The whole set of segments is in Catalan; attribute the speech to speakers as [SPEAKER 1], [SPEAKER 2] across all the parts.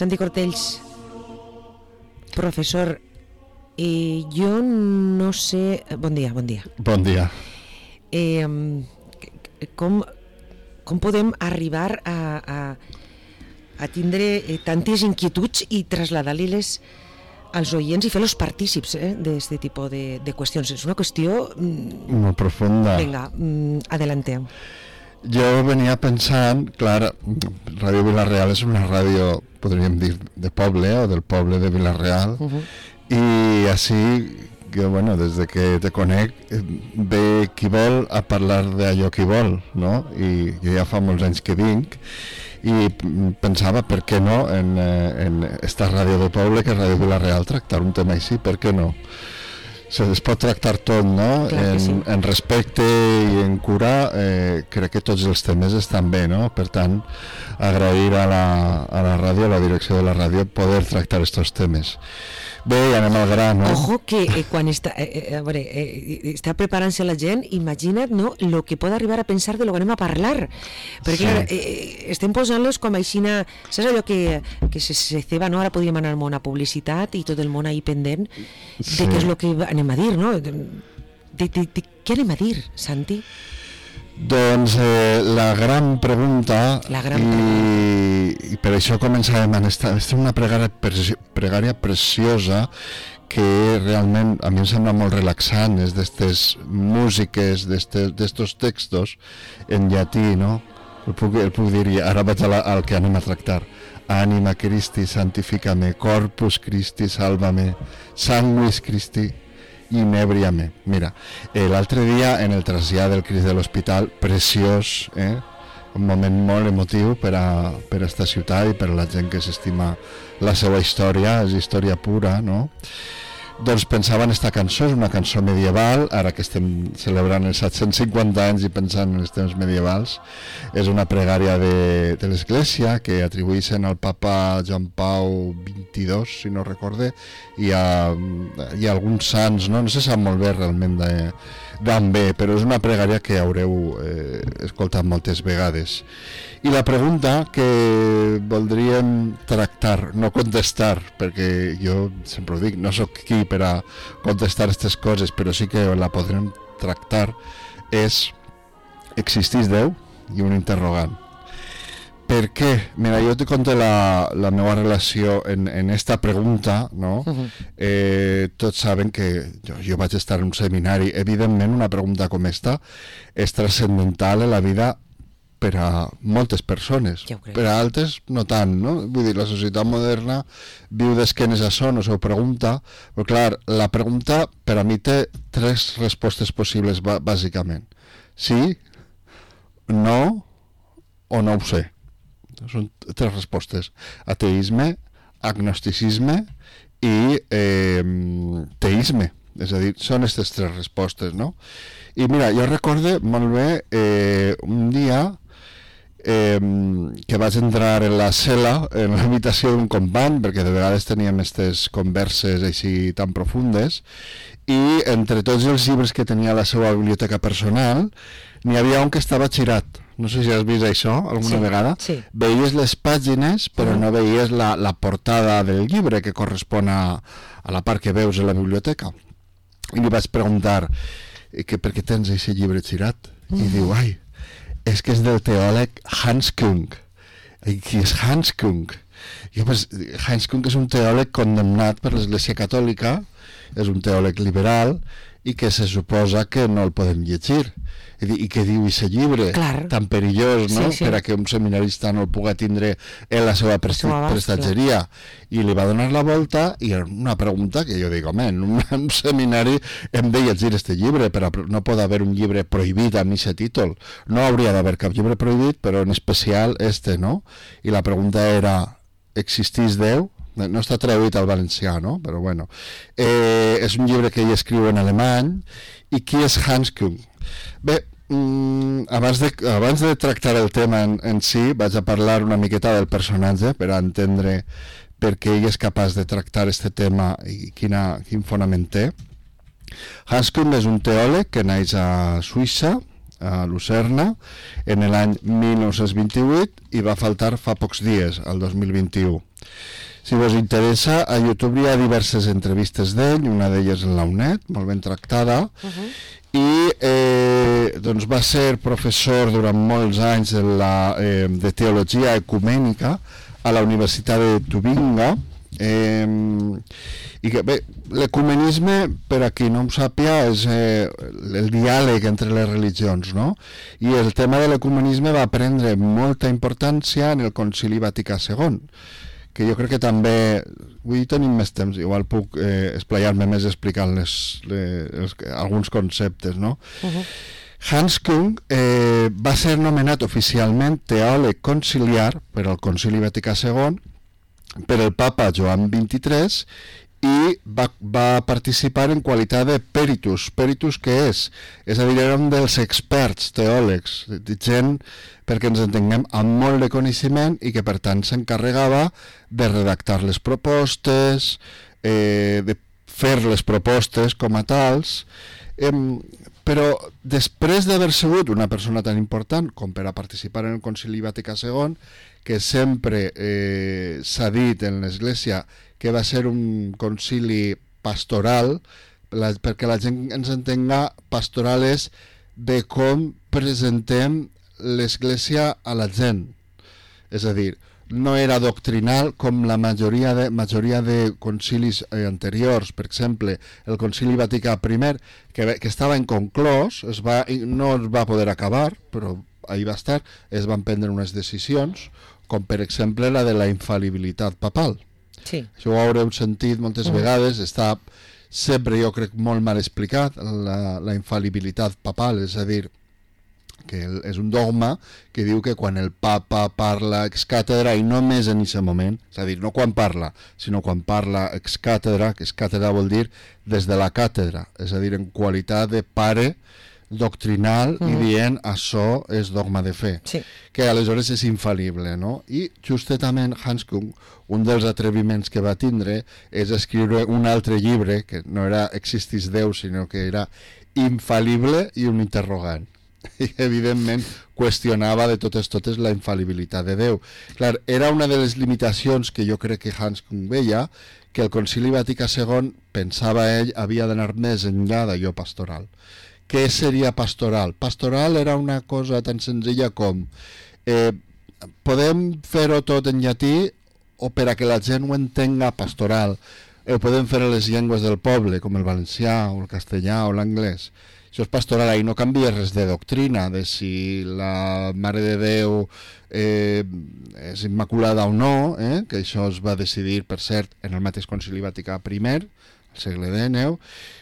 [SPEAKER 1] Santi Cortells, professor, eh, jo no sé... Bon dia, bon dia.
[SPEAKER 2] Bon dia.
[SPEAKER 1] Eh, com, com podem arribar a, a, a tindre eh, tantes inquietuds i traslladar-les als oients i fer-los partícips eh, d'aquest tipus de, de qüestions. És una qüestió... mm,
[SPEAKER 2] Molt profunda.
[SPEAKER 1] Vinga, mm, adelanteu.
[SPEAKER 2] Jo venia pensant, clar, Ràdio Vilareal és una ràdio, podríem dir, de poble o del poble de Vilareal,
[SPEAKER 1] Uh -huh.
[SPEAKER 2] i així, que, bueno, des de que te conec, ve qui vol a parlar d'allò qui vol, no? I jo ja fa molts anys que vinc, i pensava, per què no, en, eh, en esta ràdio de poble, que és Ràdio Vilareal, tractar un tema així, per què no? Se es pot tractar tot, no?
[SPEAKER 1] Clar
[SPEAKER 2] En,
[SPEAKER 1] sí.
[SPEAKER 2] en respecte i en cura, eh, crec que tots els temes estan bé, no? Per tant, agrair a la, a la ràdio, a la direcció de la ràdio, poder tractar aquests temes. Bé, anem al gra, no?
[SPEAKER 1] Ojo que eh, quan està, eh, eh, a veure, eh, està preparant-se la gent, imagina't no, lo que pot arribar a pensar de lo que anem a parlar. Perquè,
[SPEAKER 2] Sí.
[SPEAKER 1] clar, eh, estem posant-los com aixina... Saps allò que, que se, se ceba, no? Ara podríem anar al món a publicitat i tot el món ahí pendent de
[SPEAKER 2] Sí.
[SPEAKER 1] què és el que anem a dir, no? De, de, de, de què anem a dir, Santi?
[SPEAKER 2] Doncs eh, la gran pregunta,
[SPEAKER 1] La gran
[SPEAKER 2] i, i per això començarem en esta, esta és una pregària, preci- pregària preciosa que realment a mi em sembla molt relaxant, és d'estes músiques, d'estos textos en llatí, no? El puc, el puc dir, ara vaig a la, al que anem a tractar. Ànima Christi, santificame, corpus Christi, salvame, sanguis Christi, inebriame. Mira, eh, l'altre dia en el trasllat del Crist de l'Hospital, preciós, eh? un moment molt emotiu per a, per a esta ciutat i per a la gent que s'estima la seva història, és història pura, no? Doncs pensava en esta cançó, és una cançó medieval, ara que estem celebrant els 750 anys i pensant en els temps medievals, és una pregària de, de l'Església que atribueixen al papa Joan Pau XXII, si no recorde, i ha, hi ha alguns sants, no, no se sap molt bé realment de, d'on ve, però és una pregària que haureu eh, escoltat moltes vegades. I la pregunta que voldríem tractar, no contestar, perquè jo sempre ho dic, no sóc qui per a contestar aquestes coses, però sí que la podrem tractar, és existís Déu? I un interrogant. Per què? Mira, jo te conto la, la meva relació en, en esta pregunta, no? eh, tots saben que jo, jo vaig estar en un seminari. Evidentment, una pregunta com esta és transcendental en la vida per a moltes persones.
[SPEAKER 1] Ja.
[SPEAKER 2] Per a altres, no tant, no? Vull dir, la societat moderna viu d'esquenes a això, no s'ho pregunta, però clar, la pregunta per a mi té tres respostes possibles, bà- bàsicament. Sí, no o no ho sé. Són tres respostes. Ateisme, agnosticisme i eh, teisme. És a dir, són aquestes tres respostes, no? I mira, jo recorde molt bé eh, un dia eh, que vaig entrar en la cel·la, en l'habitació d'un company, perquè de vegades teníem aquestes converses així tan profundes, i entre tots els llibres que tenia a la seva biblioteca personal, n'hi havia un que estava girat. No sé si has vist això alguna
[SPEAKER 1] Sí,
[SPEAKER 2] vegada.
[SPEAKER 1] sí.
[SPEAKER 2] Veies les pàgines, però no veies la, la portada del llibre que correspon a, a la part que veus en la biblioteca. I li vaig preguntar "Eh, que per què tens aquest llibre girat? I diu, ai, és que és del teòleg Hans Kung. I qui és Hans Kung? Jo, pues, Hans Kung és un teòleg condemnat per l'Església Catòlica, és un teòleg liberal i que se suposa que no el podem llegir. I, i què diu aquest llibre
[SPEAKER 1] Clar.
[SPEAKER 2] tan perillós no?
[SPEAKER 1] Sí, sí.
[SPEAKER 2] per a que un seminarista no el puga tindre en la seva presti-
[SPEAKER 1] abast,
[SPEAKER 2] prestatgeria i li va donar la volta i una pregunta que jo dic, home, en un, en un seminari hem de llegir este llibre però no pot haver un llibre prohibit amb aquest títol no hauria d'haver cap llibre prohibit però en especial este, no? i la pregunta era existís Déu? No està traduït al valencià, no? però bueno eh, és un llibre que ell escriu en alemany i qui és Hans Kung? Bé, mm, abans, de, abans de tractar el tema en, en si, vaig a parlar una miqueta del personatge per a entendre per què ell és capaç de tractar este tema i quina, quin fonament té. Hans Kuhn és un teòleg que naix a Suïssa, a Lucerna en l'any 1928 i va faltar fa pocs dies, el 2021. Si vos interessa, a YouTube hi ha diverses entrevistes d'ell, una d'elles en la UNED, molt ben tractada, uh -huh. i eh, doncs va ser professor durant molts anys de, la, eh, de teologia ecumènica a la Universitat de Tubinga, eh, i que bé, l'ecumenisme, per a qui no ho sàpia, és eh, el diàleg entre les religions, no? I el tema de l'ecumenisme va prendre molta importància en el Concili Vaticà II, que jo crec que també, avui tenim més temps, igual puc eh, esplayar-me més explicant les, les, els, alguns conceptes, no? Uh -huh. Hans Kung eh, va ser nomenat oficialment teòleg conciliar per al Concili Vaticà II per el papa Joan XXIII i va, va participar en qualitat de peritus. Peritus què és? És a dir, era un dels experts teòlegs, gent, perquè ens entenguem, amb molt de coneixement i que per tant s'encarregava de redactar les propostes, eh, de fer les propostes com a tals, eh, però després d'haver sigut una persona tan important com per a participar en el Concili Vaticà II, que sempre eh, s'ha dit en l'Església que va ser un concili pastoral, la, perquè la gent ens entenga, pastoral és de com presentem l'Església a la gent. És a dir, no era doctrinal com la majoria de, majoria de concilis eh, anteriors, per exemple, el concili Vaticà I, que, que estava inconclòs, es va, no es va poder acabar, però ahir va estar, es van prendre unes decisions, com per exemple la de la infal·libilitat papal.
[SPEAKER 1] Sí.
[SPEAKER 2] Això ho haureu sentit moltes mm. vegades, està sempre jo crec molt mal explicat la, la infal·libilitat papal, és a dir, que és un dogma que diu que quan el papa parla ex càtedra i no més en aquest moment, és a dir, no quan parla, sinó quan parla ex càtedra, que ex càtedra vol dir des de la càtedra, és a dir, en qualitat de pare doctrinal mm. i dient això és dogma de fe,
[SPEAKER 1] sí.
[SPEAKER 2] que aleshores és infal·lible, no? I justament Hans Kung, un dels atreviments que va tindre és escriure un altre llibre, que no era Existis Déu, sinó que era infal·lible i un interrogant. I evidentment qüestionava de totes totes la infal·libilitat de Déu. Clar, era una de les limitacions que jo crec que Hans Kung veia, que el Concili Vaticà II, pensava ell, havia d'anar més enllà d'allò pastoral què seria pastoral? Pastoral era una cosa tan senzilla com eh, podem fer-ho tot en llatí o per a que la gent ho entenga pastoral eh, ho podem fer a les llengües del poble com el valencià o el castellà o l'anglès això és pastoral i no canvia res de doctrina de si la Mare de Déu eh, és immaculada o no eh, que això es va decidir per cert en el mateix concili Vaticà I segle XIX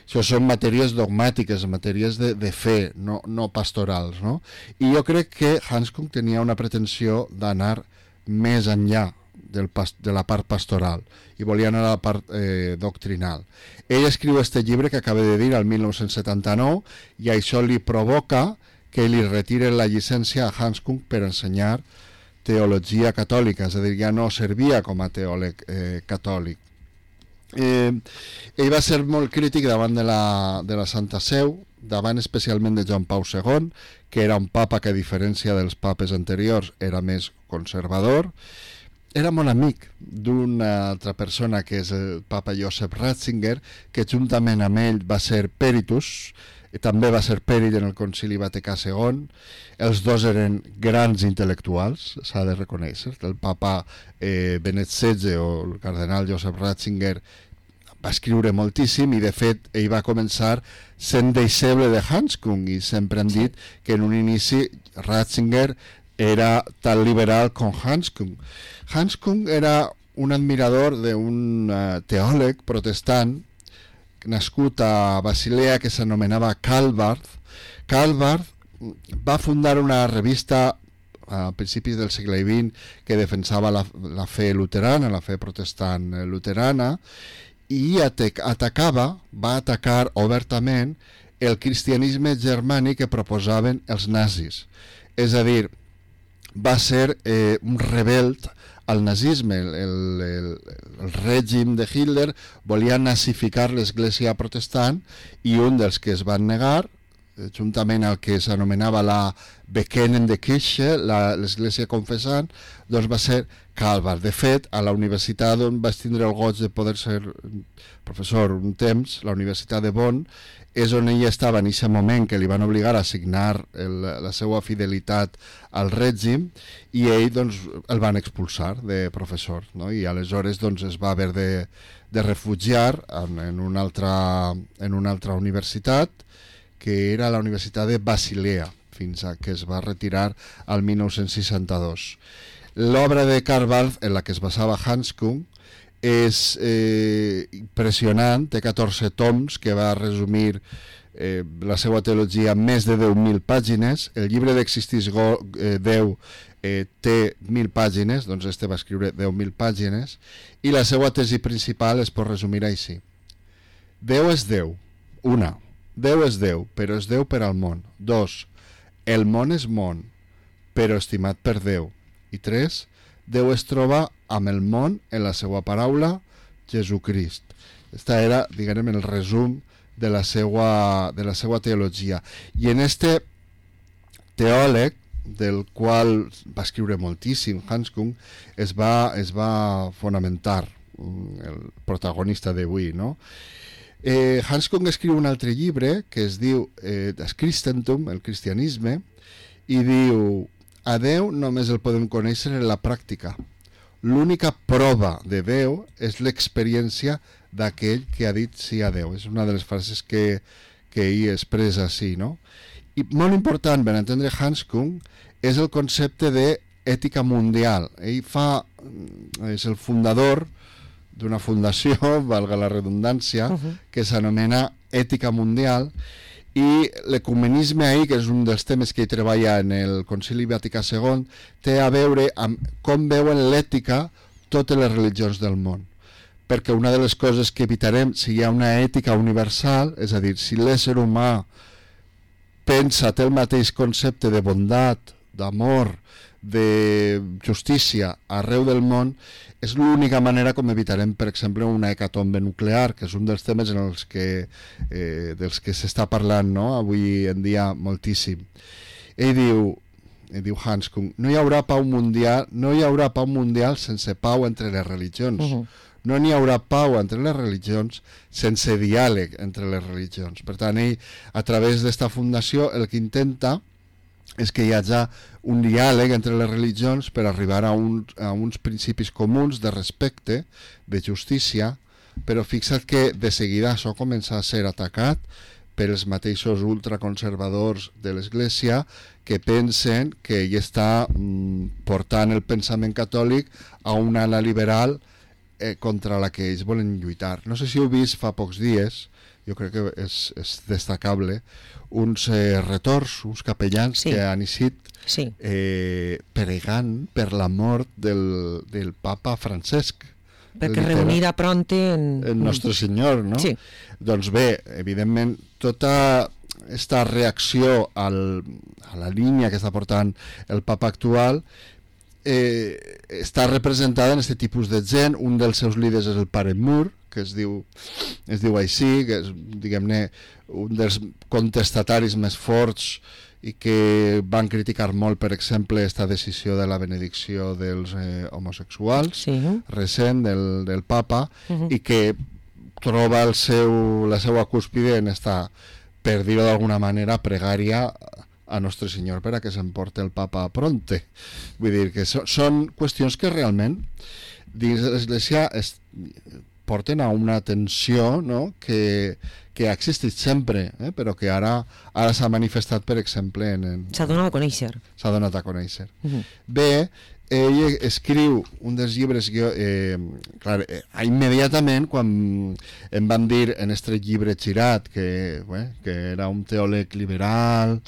[SPEAKER 2] això són matèries dogmàtiques, matèries de, de fe, no, no pastorals. No? I jo crec que Hanscom tenia una pretensió d'anar més enllà del pas, de la part pastoral i volia anar a la part eh, doctrinal. Ell escriu este llibre que acaba de dir al 1979 i això li provoca que li retire la llicència a Hanscom per ensenyar teologia catòlica, és a dir, ja no servia com a teòleg eh, catòlic. Eh, ell va ser molt crític davant de la, de la Santa Seu, davant especialment de Joan Pau II, que era un papa que a diferència dels papes anteriors era més conservador, era molt amic d'una altra persona que és el papa Josep Ratzinger, que juntament amb ell va ser Peritus, i també va ser Perit en el concili Vaticà II. Els dos eren grans intel·lectuals, s'ha de reconèixer. El papa eh, Benet XVI o el cardenal Josep Ratzinger va escriure moltíssim i de fet ell va començar sent deixeble de Hanskung i sempre han dit que en un inici Ratzinger era tan liberal com Hanskung. Hanskung era un admirador d'un uh, teòleg protestant nascut a Basilea que s'anomenava Calvard. Calvard va fundar una revista a principis del segle XX que defensava la, la fe luterana, la fe protestant luterana, i atacava, va atacar obertament el cristianisme germànic que proposaven els nazis. És a dir, va ser eh, un rebelt al nazisme. El, el, el, el règim de Hitler volia nazificar l'església protestant i un dels que es van negar juntament al que s'anomenava la Bekenen de Kirche, l'església confessant, doncs va ser Calvar. De fet, a la universitat on vaig tindre el goig de poder ser professor un temps, la Universitat de Bonn, és on ell estava en aquest moment que li van obligar a signar el, la seva fidelitat al règim i ell doncs, el van expulsar de professor no? i aleshores doncs, es va haver de, de refugiar en, en, una altra, en una altra universitat que era la Universitat de Basilea fins a que es va retirar al 1962. L'obra de Barth en la que es basava Hans Kung és eh, impressionant, té 14 toms que va resumir eh, la seva teologia en més de 10.000 pàgines. El llibre d'Existis eh, Déu eh, té 1.000 pàgines, doncs este va escriure 10.000 pàgines, i la seva tesi principal es pot resumir així. Déu és Déu, una. Déu és Déu, però és Déu per al món. Dos. El món és món, però estimat per Déu. I tres. Déu es troba amb el món en la seva paraula Jesucrist. Esta era, diguem, el resum de la seva, de la seva teologia. I en este teòleg, del qual va escriure moltíssim Hans Kung, es va, es va fonamentar mm, el protagonista d'avui, no? Eh, Hans Kung escriu un altre llibre que es diu eh, Das Christentum, el cristianisme, i diu a Déu només el podem conèixer en la pràctica. L'única prova de Déu és l'experiència d'aquell que ha dit sí a Déu. És una de les frases que, que ell expressa així, no? I molt important per entendre Hans Kung és el concepte d'ètica mundial. Ell fa, és el fundador d'una fundació, valga la redundància, uh -huh. que s'anomena Ètica Mundial, i l'ecumenisme ahir, que és un dels temes que hi treballa en el Concili Vaticà II, té a veure amb com veuen l'ètica totes les religions del món. Perquè una de les coses que evitarem si hi ha una ètica universal, és a dir, si l'ésser humà pensa, té el mateix concepte de bondat, d'amor, de justícia arreu del món, és l'única manera com evitarem, per exemple, una hecatombe nuclear, que és un dels temes en els que, eh, dels que s'està parlant no? avui en dia moltíssim. Ell diu, ell diu Hans Kung, no hi haurà pau mundial, no hi haurà pau mundial sense pau entre les religions. Uh -huh. No n'hi haurà pau entre les religions sense diàleg entre les religions. Per tant, ell, a través d'esta fundació, el que intenta és que hi hagi un diàleg entre les religions per arribar a, un, a uns principis comuns de respecte, de justícia, però fixa't que de seguida això comença a ser atacat per els mateixos ultraconservadors de l'Església que pensen que ell està mm, portant el pensament catòlic a una ala liberal eh, contra la que ells volen lluitar. No sé si heu vist fa pocs dies, jo crec que és, és destacable, uns eh, retors, uns capellans sí. que han eixit sí. eh, pregant per la mort del, del papa Francesc.
[SPEAKER 1] Perquè reunirà pront en...
[SPEAKER 2] El nostre senyor, no?
[SPEAKER 1] Sí.
[SPEAKER 2] Doncs bé, evidentment, tota aquesta reacció al, a la línia que està portant el papa actual eh, està representada en aquest tipus de gent. Un dels seus líders és el pare Mur, que es diu, es diu així, que és, diguem-ne, un dels contestataris més forts i que van criticar molt, per exemple, esta decisió de la benedicció dels eh, homosexuals
[SPEAKER 1] sí.
[SPEAKER 2] recent del, del papa
[SPEAKER 1] Uh -huh.
[SPEAKER 2] i que troba el seu, la seva cúspide en esta, per dir-ho d'alguna manera, pregària a Nostre Senyor per a que s'emporte el papa pronte. Vull dir que so, són qüestions que realment dins de l'Església porten a una tensió no? que, que ha existit sempre, eh? però que ara ara s'ha manifestat, per exemple, en... en
[SPEAKER 1] s'ha donat a conèixer.
[SPEAKER 2] S'ha donat a conèixer.
[SPEAKER 1] Uh -huh.
[SPEAKER 2] Bé, ell escriu un dels llibres que, eh, clar, eh, immediatament quan em van dir en este llibre girat que, bé, que era un teòleg liberal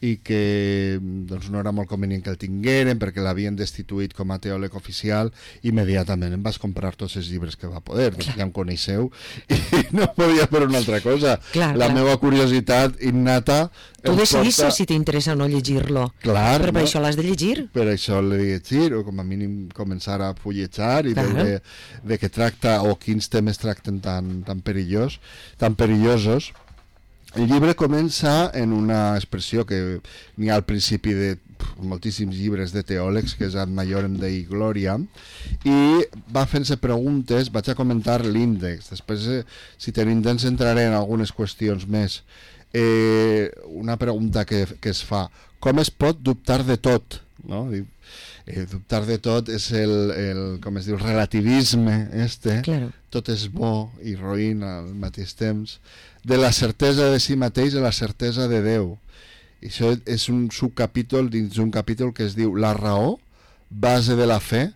[SPEAKER 2] i que doncs, no era molt convenient que el tingueren perquè l'havien destituït com a teòleg oficial immediatament em vas comprar tots els llibres que va poder doncs ja em coneixeu i no podia fer una altra cosa
[SPEAKER 1] clar,
[SPEAKER 2] la
[SPEAKER 1] clar.
[SPEAKER 2] meva curiositat innata
[SPEAKER 1] Tu decidis
[SPEAKER 2] porta-
[SPEAKER 1] si t'interessa o no llegir-lo.
[SPEAKER 2] Clar,
[SPEAKER 1] Però per
[SPEAKER 2] no?
[SPEAKER 1] això l'has de llegir.
[SPEAKER 2] per això l'he de llegir o com a mínim començar a fulletjar i
[SPEAKER 1] Clar.
[SPEAKER 2] veure de què tracta o quins temes tracten tan, tan perillós tan perillosos el llibre comença en una expressió que n'hi ha al principi de moltíssims llibres de teòlegs, que és Ad Majorem Dei Gloria, i va fent-se preguntes, vaig a comentar l'índex, després, eh, si tenim temps, entraré en algunes qüestions més. Eh, una pregunta que, que es fa, com es pot dubtar de tot? No? Eh, dubtar de tot és el, el, com es diu, relativisme este,
[SPEAKER 1] claro.
[SPEAKER 2] tot és bo i roïn al mateix temps, de la certesa de si mateix a la certesa de Déu. I això és un subcapítol dins d'un capítol que es diu La raó, base de la fe,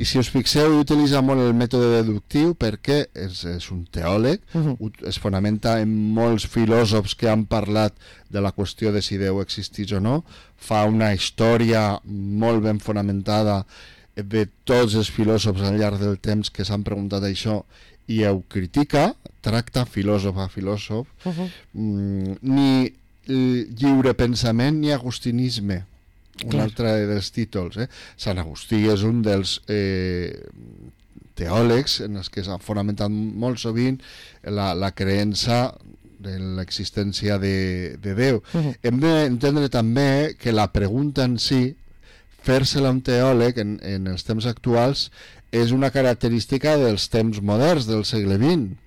[SPEAKER 2] i si us fixeu, utilitza molt el mètode deductiu perquè és, és un teòleg, uh -huh. es fonamenta en molts filòsofs que han parlat de la qüestió de si Déu existís o no, fa una història molt ben fonamentada de tots els filòsofs al llarg del temps que s'han preguntat això i ho critica, tracta filòsof a filòsof, uh -huh. mm, ni lliure pensament ni agustinisme un Clar. altre dels títols eh? Sant Agustí és un dels eh, teòlegs en els que s'ha fonamentat molt sovint la, la creença de l'existència de, de Déu. Uh -huh. Hem d'entendre també que la pregunta en si, fer-se-la un teòleg en, en els temps actuals, és una característica dels temps moderns del segle XX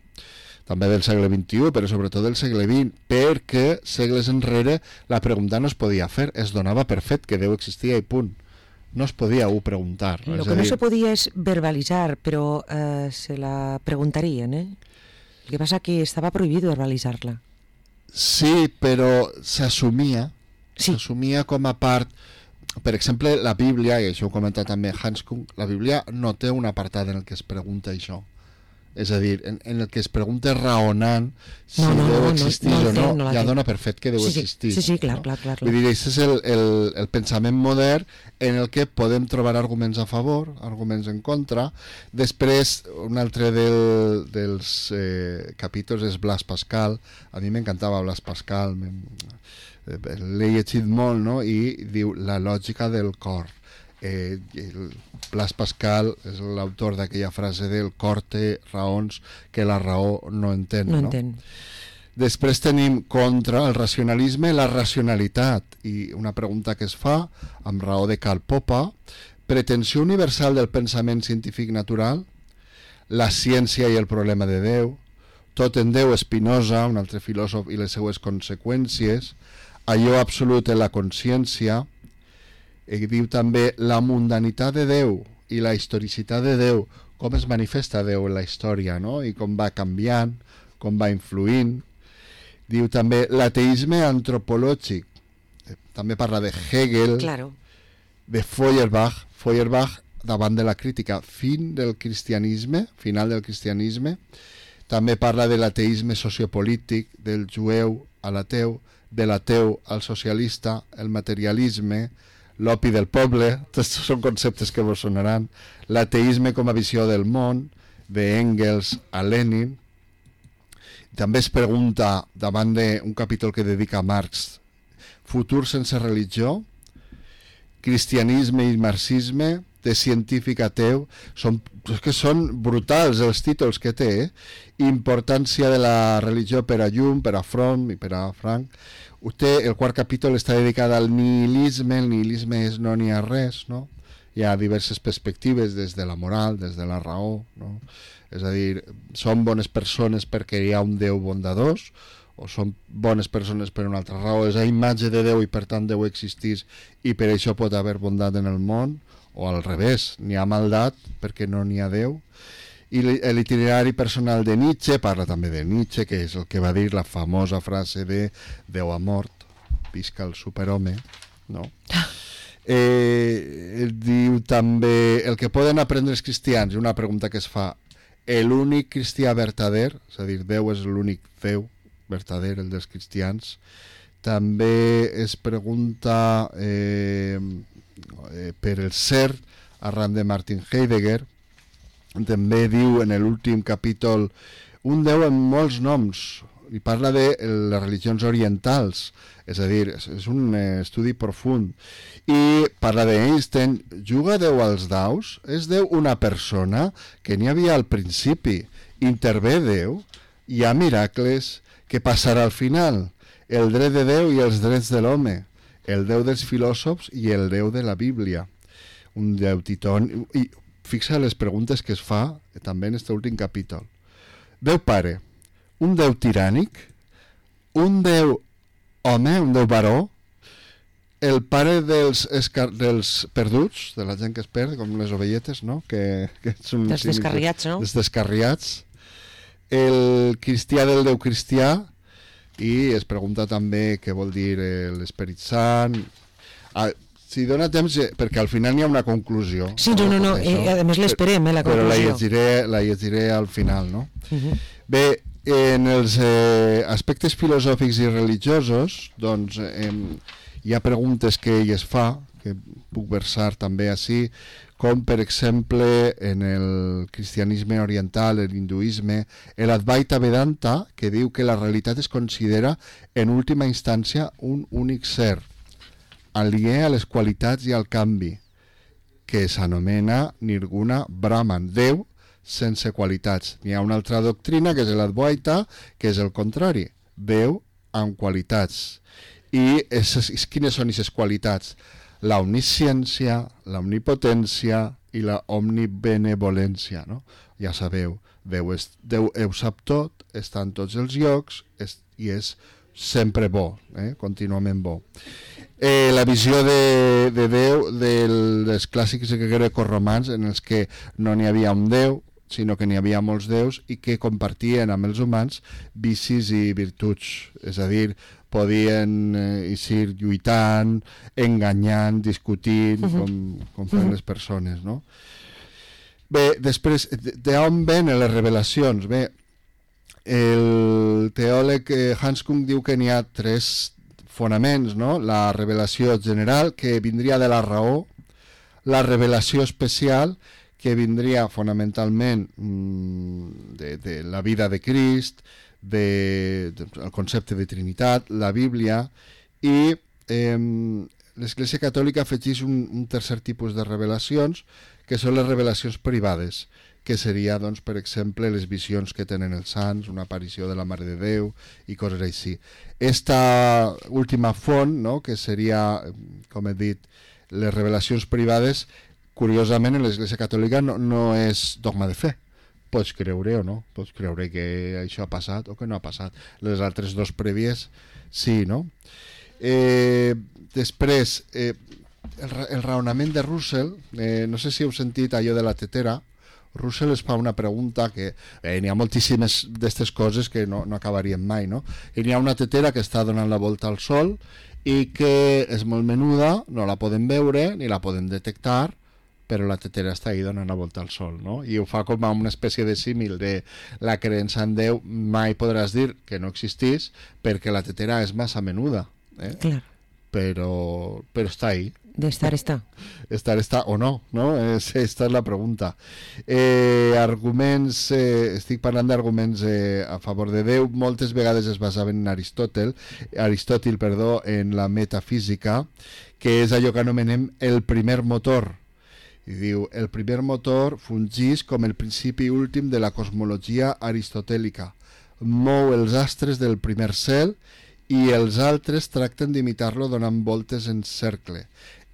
[SPEAKER 2] també del segle XXI, però sobretot del segle XX, perquè segles enrere la pregunta no es podia fer, es donava per fet que Déu existia i punt. No es podia ho preguntar.
[SPEAKER 1] Lo que dir... no se podia és verbalitzar, però eh, se la preguntarien, eh? El que passa que estava prohibit verbalitzar-la.
[SPEAKER 2] Sí, però s'assumia, sí. s'assumia com a part per exemple, la Bíblia, i això ho comenta també Hans Kung, la Bíblia no té un apartat en el que es pregunta això. És a dir, en, en el que es pregunta raonant si no, no, Déu existís no, no, o no, no ja dona per fet que Déu
[SPEAKER 1] sí,
[SPEAKER 2] existís.
[SPEAKER 1] Sí, sí, clar, no? clar, clar, clar.
[SPEAKER 2] Vull dir, aquest és el, el, el pensament modern en el que podem trobar arguments a favor, arguments en contra. Després, un altre del, dels eh, capítols és Blas Pascal. A mi m'encantava Blas Pascal, l'he llegit molt, no? I diu la lògica del cor eh, el Blas Pascal és l'autor d'aquella frase del cor té raons que la raó no entén.
[SPEAKER 1] No,
[SPEAKER 2] no?
[SPEAKER 1] entén.
[SPEAKER 2] Després tenim contra el racionalisme la racionalitat i una pregunta que es fa amb raó de Karl Popper pretensió universal del pensament científic natural la ciència i el problema de Déu tot en Déu Espinosa, un altre filòsof i les seues conseqüències allò absolut en la consciència i diu també la mundanitat de Déu i la historicitat de Déu, com es manifesta Déu en la història, no? i com va canviant, com va influint. Diu també l'ateisme antropològic, també parla de Hegel,
[SPEAKER 1] claro.
[SPEAKER 2] de Feuerbach, Feuerbach davant de la crítica fin del cristianisme, final del cristianisme, també parla de l'ateisme sociopolític, del jueu a l'ateu, de l'ateu al socialista, el materialisme, l'opi del poble, tots són conceptes que vos sonaran, l'ateisme com a visió del món, de Engels a Lenin. També es pregunta, davant d'un capítol que dedica a Marx, futur sense religió, cristianisme i marxisme, de científic ateu, són, és que són brutals els títols que té, eh? importància de la religió per a Llum, per a Front i per a Frank, Usted, el quart capítol està dedicat al nihilisme, el nihilisme és no n'hi ha res, no? Hi ha diverses perspectives des de la moral, des de la raó, no? És a dir, són bones persones perquè hi ha un Déu bondadós o són bones persones per una altra raó, és a imatge de Déu i per tant Déu existís i per això pot haver bondat en el món o al revés, n'hi ha maldat perquè no n'hi ha Déu i l'itinerari personal de Nietzsche parla també de Nietzsche, que és el que va dir la famosa frase de Déu ha mort, visca el superhome, no? Eh, diu també el que poden aprendre els cristians, una pregunta que es fa, l'únic cristià vertader, és a dir, Déu és l'únic Déu vertader, el dels cristians, també es pregunta eh, eh, per el ser arran de Martin Heidegger, també diu en l'últim capítol un Déu amb molts noms i parla de les religions orientals és a dir, és un estudi profund i parla d'Einstein juga Déu als daus? És Déu una persona que n'hi havia al principi intervé Déu hi ha miracles Què passarà al final? El dret de Déu i els drets de l'home, el Déu dels filòsofs i el Déu de la Bíblia. Un Déu titón... Fixa les preguntes que es fa també en aquest últim capítol. Déu pare, un Déu tirànic, un Déu home, un Déu baró, el pare dels, escar dels perduts, de la gent que es perd, com les ovelletes, no? Que, que
[SPEAKER 1] són dels descarriats, no?
[SPEAKER 2] Els descarriats. El cristià del Déu cristià, i es pregunta també què vol dir eh, l'Esperit Sant. Si dona temps, eh, perquè al final hi ha una conclusió.
[SPEAKER 1] Sí, no, no, no, i a més l'esperem, eh, la conclusió.
[SPEAKER 2] Però la llegiré, la llegiré al final, no? Uh -huh. Bé, en els eh, aspectes filosòfics i religiosos, doncs, eh, hi ha preguntes que ell es fa, que puc versar també així, com per exemple en el cristianisme oriental, l'hinduisme, l'Advaita Vedanta, que diu que la realitat es considera en última instància un únic ser, aliè a les qualitats i al canvi, que s'anomena Nirguna Brahman, Déu sense qualitats. N'hi ha una altra doctrina, que és l'Advaita, que és el contrari, Déu amb qualitats i esses, quines són aquestes qualitats? La omnisciència, la omnipotència i la omnibenevolència, no? Ja sabeu, Déu, és, Déu ho sap tot, està en tots els llocs és, i és sempre bo, eh? contínuament bo. Eh, la visió de, de Déu dels clàssics grecorromans en els que no n'hi havia un Déu, sinó que n'hi havia molts déus i que compartien amb els humans vicis i virtuts, és a dir, podien eh, eixir lluitant, enganyant, discutint, uh -huh. com, com fan uh -huh. les persones, no? Bé, després, d'on venen les revelacions? Bé, el teòleg eh, Hans Kung diu que n'hi ha tres fonaments, no? La revelació general, que vindria de la raó, la revelació especial, que vindria fonamentalment mm, de, de la vida de Crist, de, de, el concepte de Trinitat, la Bíblia, i eh, l'Església Catòlica afegeix un, un tercer tipus de revelacions, que són les revelacions privades, que seria, doncs, per exemple, les visions que tenen els sants, una aparició de la Mare de Déu i coses així. Esta última font, no?, que seria, com he dit, les revelacions privades, curiosament en l'Església Catòlica no, no és dogma de fe, pots creure o no, pots creure que això ha passat o que no ha passat. Les altres dos prèvies, sí, no? Eh, després, eh, el, el raonament de Russell, eh, no sé si heu sentit allò de la tetera, Russell es fa una pregunta que eh, n'hi ha moltíssimes d'aquestes coses que no, no acabarien mai, no? I n'hi ha una tetera que està donant la volta al sol i que és molt menuda, no la podem veure ni la podem detectar, però la tetera està ahí donant la volta al sol, no? I ho fa com a una espècie de símil de la creença en Déu mai podràs dir que no existís perquè la tetera és massa menuda, eh?
[SPEAKER 1] Clar.
[SPEAKER 2] Però, però està ahí.
[SPEAKER 1] D'estar està.
[SPEAKER 2] Estar està o no, no? És, esta és la pregunta. Eh, arguments, eh, estic parlant d'arguments eh, a favor de Déu, moltes vegades es basaven en Aristòtel, Aristòtil, perdó, en la metafísica, que és allò que anomenem el primer motor, i diu, el primer motor fungís com el principi últim de la cosmologia aristotèlica. Mou els astres del primer cel i els altres tracten d'imitar-lo donant voltes en cercle.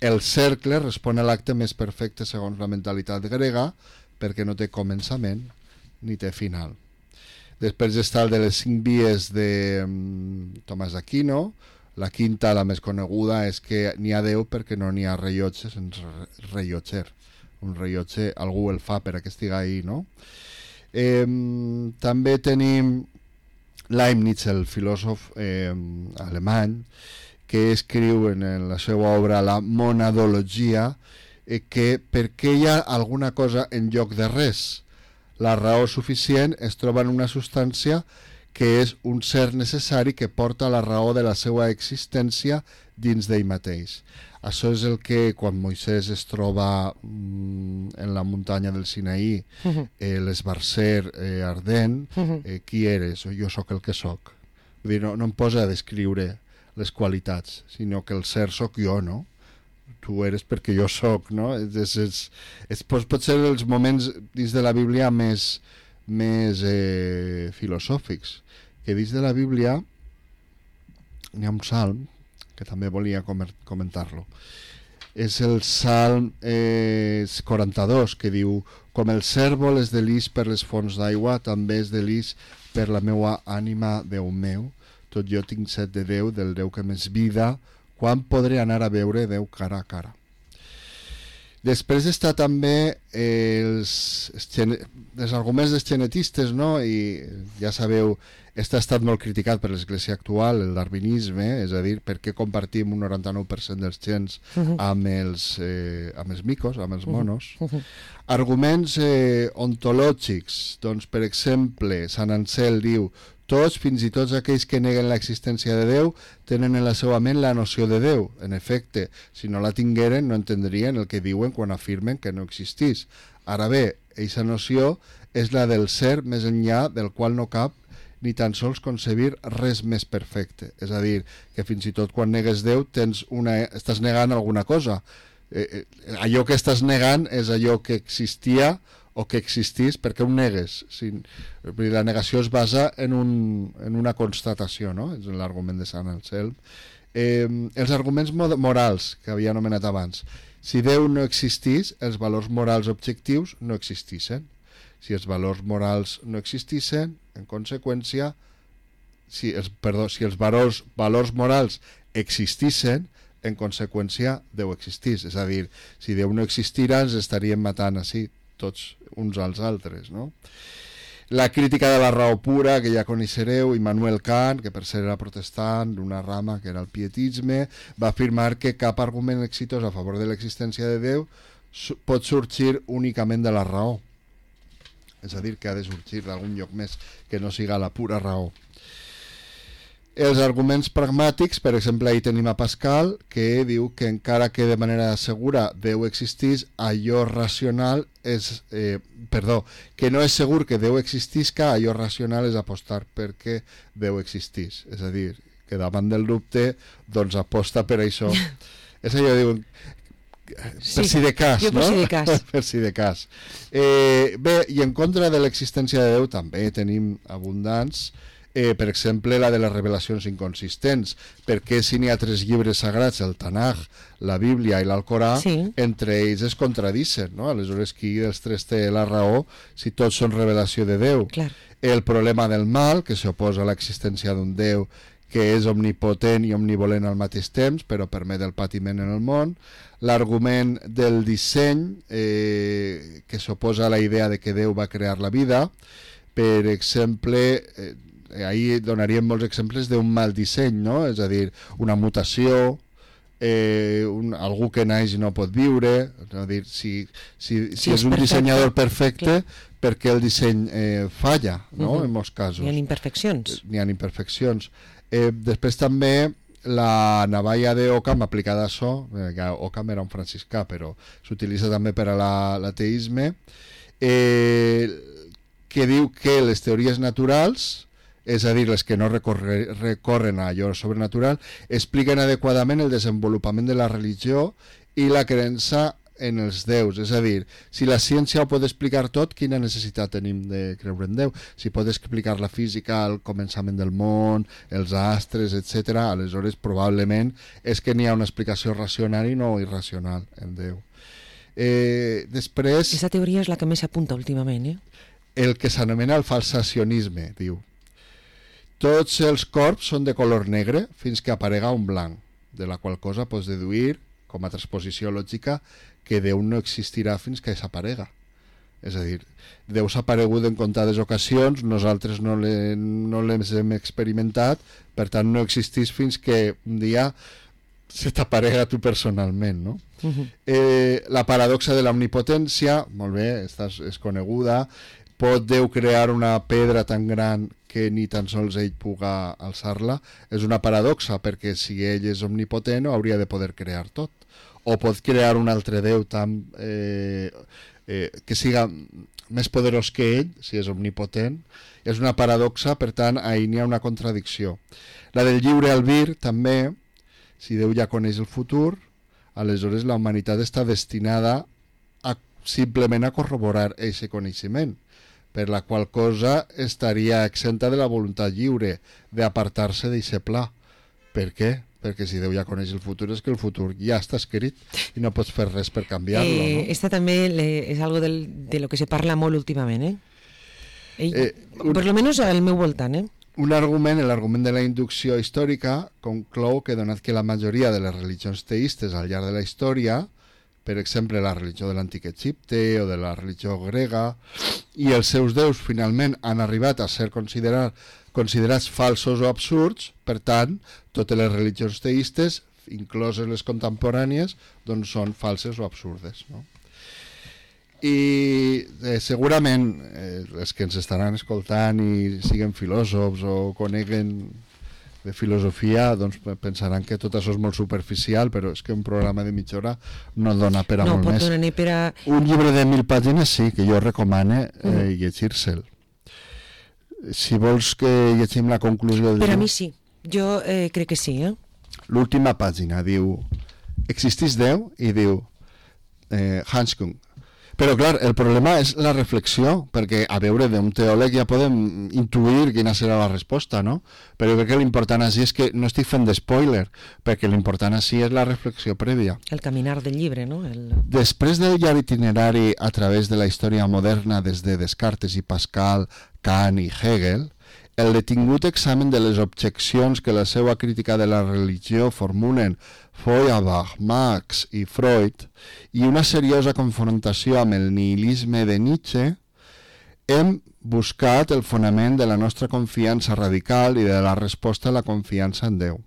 [SPEAKER 2] El cercle respon a l'acte més perfecte segons la mentalitat grega perquè no té començament ni té final. Després està el de les cinc vies de um, Tomàs d'Aquino, la quinta, la més coneguda, és que n'hi ha Déu perquè no n'hi ha rellotges en rellotger un rellotge algú el fa per a que estigui ahí, no? Eh, també tenim Leibniz, el filòsof eh, alemany, que escriu en la seva obra La monadologia, eh, que perquè hi ha alguna cosa en lloc de res. La raó suficient es troba en una substància que és un ser necessari que porta la raó de la seva existència dins d'ell mateix. Això és el que quan Moisès es troba mm, en la muntanya del Sinaí, uh -huh. eh, l'esbarcer eh, ardent, uh -huh. eh, qui eres? Jo sóc el que sóc. Vull dir, no, no em posa a descriure les qualitats, sinó que el ser sóc jo, no? Tu eres perquè jo sóc, no? És, és, és, pot, pot ser els moments dins de la Bíblia més, més eh, filosòfics que dins de la Bíblia n'hi ha un salm que també volia comentar-lo és el salm eh, 42 que diu com el cèrvol és delís per les fonts d'aigua també és delís per la meua ànima Déu meu tot jo tinc set de Déu del Déu que m'és vida quan podré anar a veure Déu cara a cara Després està també els, els arguments dels genetistes, no? i ja sabeu, este ha estat molt criticat per l'església actual, el darwinisme, és a dir, per què compartim un 99% dels gens -huh. amb, els, eh, amb els micos, amb els monos. Uh -huh. Arguments eh, ontològics, doncs, per exemple, Sant Ansel diu tots, fins i tots aquells que neguen l'existència de Déu, tenen en la seva ment la noció de Déu. En efecte, si no la tingueren, no entendrien el que diuen quan afirmen que no existís. Ara bé, aquesta noció és la del ser més enllà del qual no cap ni tan sols concebir res més perfecte. És a dir, que fins i tot quan negues Déu tens una, estàs negant alguna cosa. Eh, eh, allò que estàs negant és allò que existia o que existís, perquè ho negues? Si, la negació es basa en, un, en una constatació, no? és l'argument de Sant Anselm. Eh, els arguments morals que havia anomenat abans. Si Déu no existís, els valors morals objectius no existissin. Si els valors morals no existissin, en conseqüència, si els, perdó, si els valors, valors morals existissin, en conseqüència Déu existís. És a dir, si Déu no existira, ens estaríem matant així, tots uns als altres. No? La crítica de la raó pura, que ja coneixereu, Immanuel Kant, que per ser era protestant d'una rama que era el pietisme, va afirmar que cap argument exitós a favor de l'existència de Déu pot sorgir únicament de la raó. És a dir, que ha de sorgir d'algun lloc més que no siga la pura raó. Els arguments pragmàtics, per exemple, ahir tenim a Pascal, que diu que encara que de manera segura Déu existís, allò racional és... Eh, perdó, que no és segur que Déu existisca, allò racional és apostar perquè Déu existís. És a dir, que davant del dubte, doncs aposta per això. és allò, diuen, per
[SPEAKER 1] sí,
[SPEAKER 2] si de cas,
[SPEAKER 1] no?
[SPEAKER 2] Per
[SPEAKER 1] si de cas.
[SPEAKER 2] per si de cas. Eh, bé, i en contra de l'existència de Déu també tenim abundants eh, per exemple, la de les revelacions inconsistents, perquè si n'hi ha tres llibres sagrats, el Tanaj, la Bíblia i l'Alcorà, sí. entre ells es contradicen, no? Aleshores, qui dels tres té la raó si tots són revelació de Déu?
[SPEAKER 1] Clar.
[SPEAKER 2] El problema del mal, que s'oposa a l'existència d'un Déu que és omnipotent i omnivolent al mateix temps, però permet el patiment en el món, l'argument del disseny, eh, que s'oposa a la idea de que Déu va crear la vida, per exemple, eh, ahir donaríem molts exemples d'un mal disseny, no? és a dir, una mutació, eh, un, algú que naix i no pot viure, és a dir, si, si, si, si és, és un perfecte, dissenyador perfecte, clar. perquè el disseny eh, falla, no? Uh -huh. en molts casos.
[SPEAKER 1] N'hi ha imperfeccions.
[SPEAKER 2] N'hi ha imperfeccions. Eh, després també la navalla d'Ockham aplicada a això, eh, Ockham era un franciscà, però s'utilitza també per a l'ateisme, eh, que diu que les teories naturals és a dir, les que no recorre, recorren a allò sobrenatural, expliquen adequadament el desenvolupament de la religió i la creença en els déus. És a dir, si la ciència ho pot explicar tot, quina necessitat tenim de creure en Déu? Si pot explicar la física, el començament del món, els astres, etc. aleshores probablement és que n'hi ha una explicació racional i no irracional en Déu. Eh, després...
[SPEAKER 1] Aquesta teoria és la que més s'apunta últimament, eh?
[SPEAKER 2] El que s'anomena el falsacionisme, diu tots els corps són de color negre fins que aparega un blanc, de la qual cosa pots deduir, com a transposició lògica, que Déu no existirà fins que s'aparega. És a dir, Déu s'ha aparegut en comptades ocasions, nosaltres no l'hem no hem experimentat, per tant no existís fins que un dia se t'aparega tu personalment, no? Uh -huh. eh, la paradoxa de l'omnipotència, molt bé, esta és, és coneguda, pot Déu crear una pedra tan gran que ni tan sols ell puga alçar-la, és una paradoxa, perquè si ell és omnipotent hauria de poder crear tot. O pot crear un altre Déu tan, eh, eh, que siga més poderós que ell, si és omnipotent. És una paradoxa, per tant, ahir n'hi ha una contradicció. La del lliure albir, també, si Déu ja coneix el futur, aleshores la humanitat està destinada a simplement a corroborar aquest coneixement per la qual cosa estaria exenta de la voluntat lliure d'apartar-se d'aquest pla. Per què? Perquè si Déu ja coneix el futur és que el futur ja està escrit i no pots fer res per canviar-lo.
[SPEAKER 1] Eh,
[SPEAKER 2] no?
[SPEAKER 1] esta també le, és algo del, de lo que se parla molt últimament, eh? Ell,
[SPEAKER 2] Eh, un-
[SPEAKER 1] Per lo menos al meu voltant, eh?
[SPEAKER 2] Un argument, l'argument de la inducció històrica, conclou que donat que la majoria de les religions teistes al llarg de la història, per exemple la religió de l'antic Egipte o de la religió grega, i els seus déus finalment han arribat a ser considerar, considerats falsos o absurds, per tant, totes les religions teistes, incloses les contemporànies, doncs són falses o absurdes. No? i eh, segurament eh, els que ens estaran escoltant i siguen filòsofs o coneguen de filosofia doncs pe- pensaran que tot això és molt superficial però és que un programa de mitja hora no dona per a
[SPEAKER 1] no
[SPEAKER 2] molt
[SPEAKER 1] pot
[SPEAKER 2] més
[SPEAKER 1] ni per a...
[SPEAKER 2] un llibre de mil pàgines sí, que jo recomane eh,
[SPEAKER 1] Mhm.
[SPEAKER 2] llegir-se'l si vols que llegim la conclusió del
[SPEAKER 1] Per a mi sí. Jo eh, crec que sí, eh?
[SPEAKER 2] l'última pàgina diu existís Déu i diu eh, Hans Kung però clar, el problema és la reflexió perquè a veure, d'un teòleg ja podem intuir quina serà la resposta no? però crec que l'important així és que no estic fent de spoiler perquè l'important així és la reflexió prèvia
[SPEAKER 1] El caminar del llibre, no? El...
[SPEAKER 2] Després del llarg itinerari a través de la història moderna des de Descartes i Pascal, Kant i Hegel, el detingut examen de les objeccions que la seva crítica de la religió formulen Feuerbach, Marx i Freud i una seriosa confrontació amb el nihilisme de Nietzsche, hem buscat el fonament de la nostra confiança radical i de la resposta a la confiança en Déu.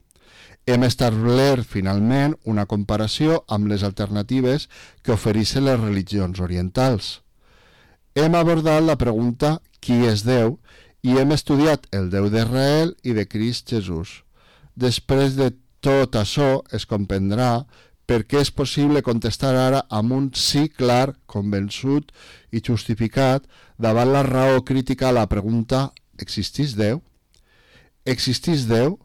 [SPEAKER 2] Hem establert, finalment, una comparació amb les alternatives que ofereixen les religions orientals. Hem abordat la pregunta qui és Déu i hem estudiat el Déu d'Israel i de Crist Jesús. Després de tot això es comprendrà per què és possible contestar ara amb un sí clar, convençut i justificat davant la raó crítica a la pregunta existís Déu? Existís Déu?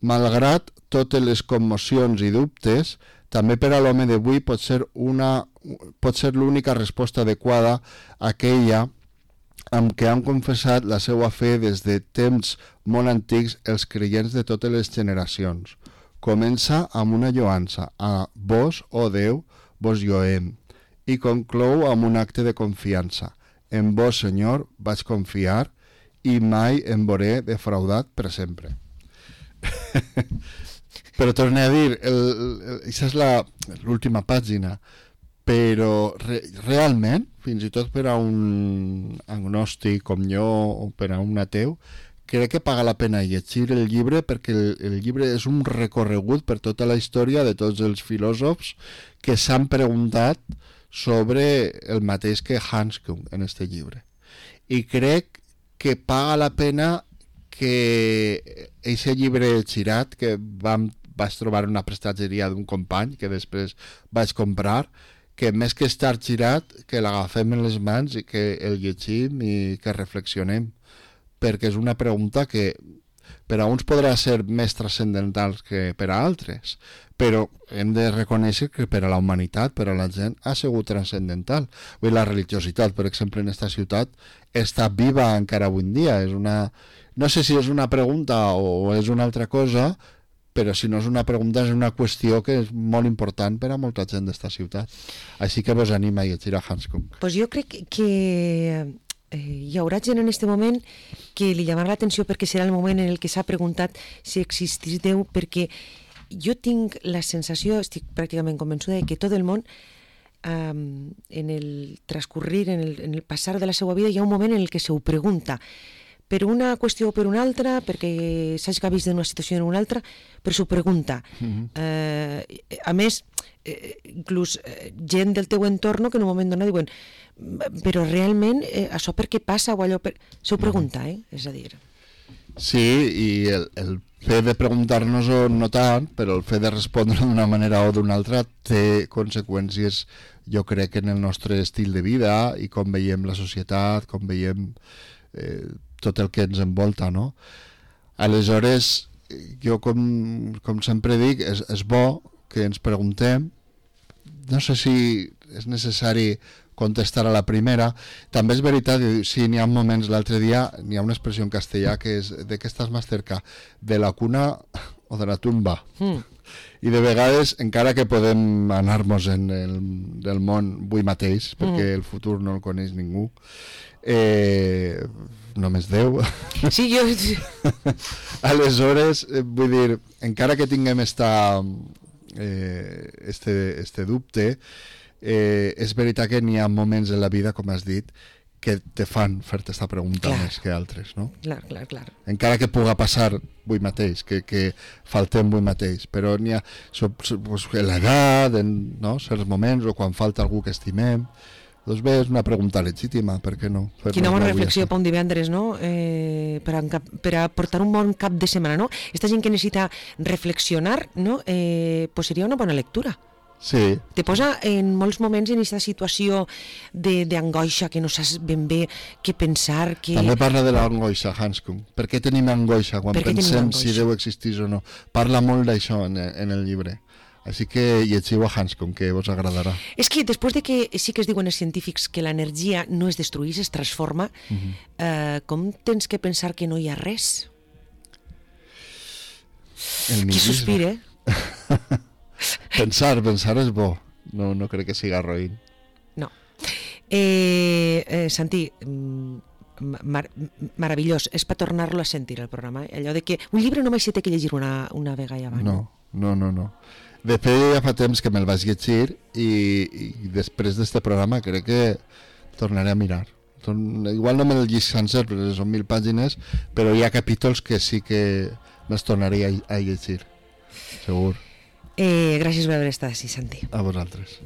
[SPEAKER 2] Malgrat totes les commocions i dubtes, també per a l'home d'avui pot ser una pot ser l'única resposta adequada aquella amb què han confessat la seva fe des de temps molt antics els creients de totes les generacions. Comença amb una lloança a vos, o oh Déu, vos lloem, i conclou amb un acte de confiança. En vos, Senyor, vaig confiar i mai em veuré defraudat per sempre. però torne a dir, això és l'última pàgina, però re, realment, fins i tot per a un agnòstic com jo o per a un ateu, crec que paga la pena llegir el llibre perquè el, el llibre és un recorregut per tota la història de tots els filòsofs que s'han preguntat sobre el mateix que Hans Kuhn en este llibre. I crec que paga la pena que aquest llibre girat que vam, vaig trobar una prestatgeria d'un company que després vaig comprar que més que estar girat que l'agafem en les mans i que el llegim i que reflexionem perquè és una pregunta que per a uns podrà ser més transcendental que per a altres, però hem de reconèixer que per a la humanitat, per a la gent, ha sigut transcendental. Vull la religiositat, per exemple, en aquesta ciutat, està viva encara avui en dia. És una... No sé si és una pregunta o és una altra cosa, però si no és una pregunta és una qüestió que és molt important per a molta gent d'esta ciutat. Així que vos anima a llegir a Hans Kung.
[SPEAKER 1] Pues jo crec que eh, hi haurà gent en aquest moment que li llamarà l'atenció perquè serà el moment en el que s'ha preguntat si existís Déu, perquè jo tinc la sensació, estic pràcticament convençuda de que tot el món um, en el transcurrir, en el, en el passar de la seva vida, hi ha un moment en el que se ho pregunta per una qüestió o per una altra, perquè s'hagi vist d'una situació en una altra, però s'ho pregunta. Uh -huh. eh, a més, eh, inclús eh, gent del teu entorn que en un moment donat diuen però realment eh, això per què passa o allò per... s'ho pregunta, eh? és a dir
[SPEAKER 2] Sí, i el, el fet de preguntar-nos-ho no tant, però el fet de respondre d'una manera o d'una altra té conseqüències, jo crec, en el nostre estil de vida i com veiem la societat, com veiem eh, tot el que ens envolta, no? Aleshores, jo com, com sempre dic, és, és bo que ens preguntem, no sé si és necessari contestar a la primera. També és veritat, sí, n'hi ha moments, l'altre dia n'hi ha una expressió en castellà que és de què estàs més cerca, de la cuna o de la tumba. Mm. I de vegades, encara que podem anar-nos en el, del món avui mateix, perquè mm. el futur no el coneix ningú, eh, només Déu.
[SPEAKER 1] Sí, jo...
[SPEAKER 2] Aleshores, eh, vull dir, encara que tinguem esta, eh, este, este dubte, eh, és veritat que n'hi ha moments en la vida, com has dit, que te fan fer-te aquesta pregunta clar. més que altres, no?
[SPEAKER 1] Clar, clar, clar.
[SPEAKER 2] Encara que puga passar avui mateix, que, que faltem avui mateix, però n'hi ha so, so, pues, l'edat, no? certs moments, o quan falta algú que estimem, doncs bé, és una pregunta legítima, per què no?
[SPEAKER 1] Quina bona reflexió per un divendres, no? Eh, per, a, per a portar un bon cap de setmana, no? Esta gent que necessita reflexionar, no? Eh, pues seria una bona lectura.
[SPEAKER 2] Sí.
[SPEAKER 1] Te posa en molts moments en aquesta situació d'angoixa, que no saps ben bé què pensar. Que...
[SPEAKER 2] També parla de l'angoixa, Hanscom. Per què tenim angoixa quan pensem si Déu existís o no? Parla molt d'això en, en el llibre. Així que llegiu a Hanscom, que vos agradarà.
[SPEAKER 1] És que després de que sí que es diuen els científics que l'energia no es destruïs, es transforma, uh -huh. eh, com tens que pensar que no hi ha res?
[SPEAKER 2] El
[SPEAKER 1] Qui sospira?
[SPEAKER 2] pensar, pensar és bo. No, no crec que siga roïn.
[SPEAKER 1] No. Eh, eh, Santi, mm, mar meravellós. És per tornar-lo a sentir, el programa. Eh? Allò de que un llibre només s'hi té que llegir una, una vegada abans.
[SPEAKER 2] No, no, no, no. De fet, ja fa temps que me'l vaig llegir i, i després d'este programa crec que tornaré a mirar. Torn... Igual no me'l llegis sencer, perquè són mil pàgines, però hi ha capítols que sí que me'ls tornaré a, a llegir, segur.
[SPEAKER 1] Eh, gràcies per haver estat així, Santi.
[SPEAKER 2] A vosaltres.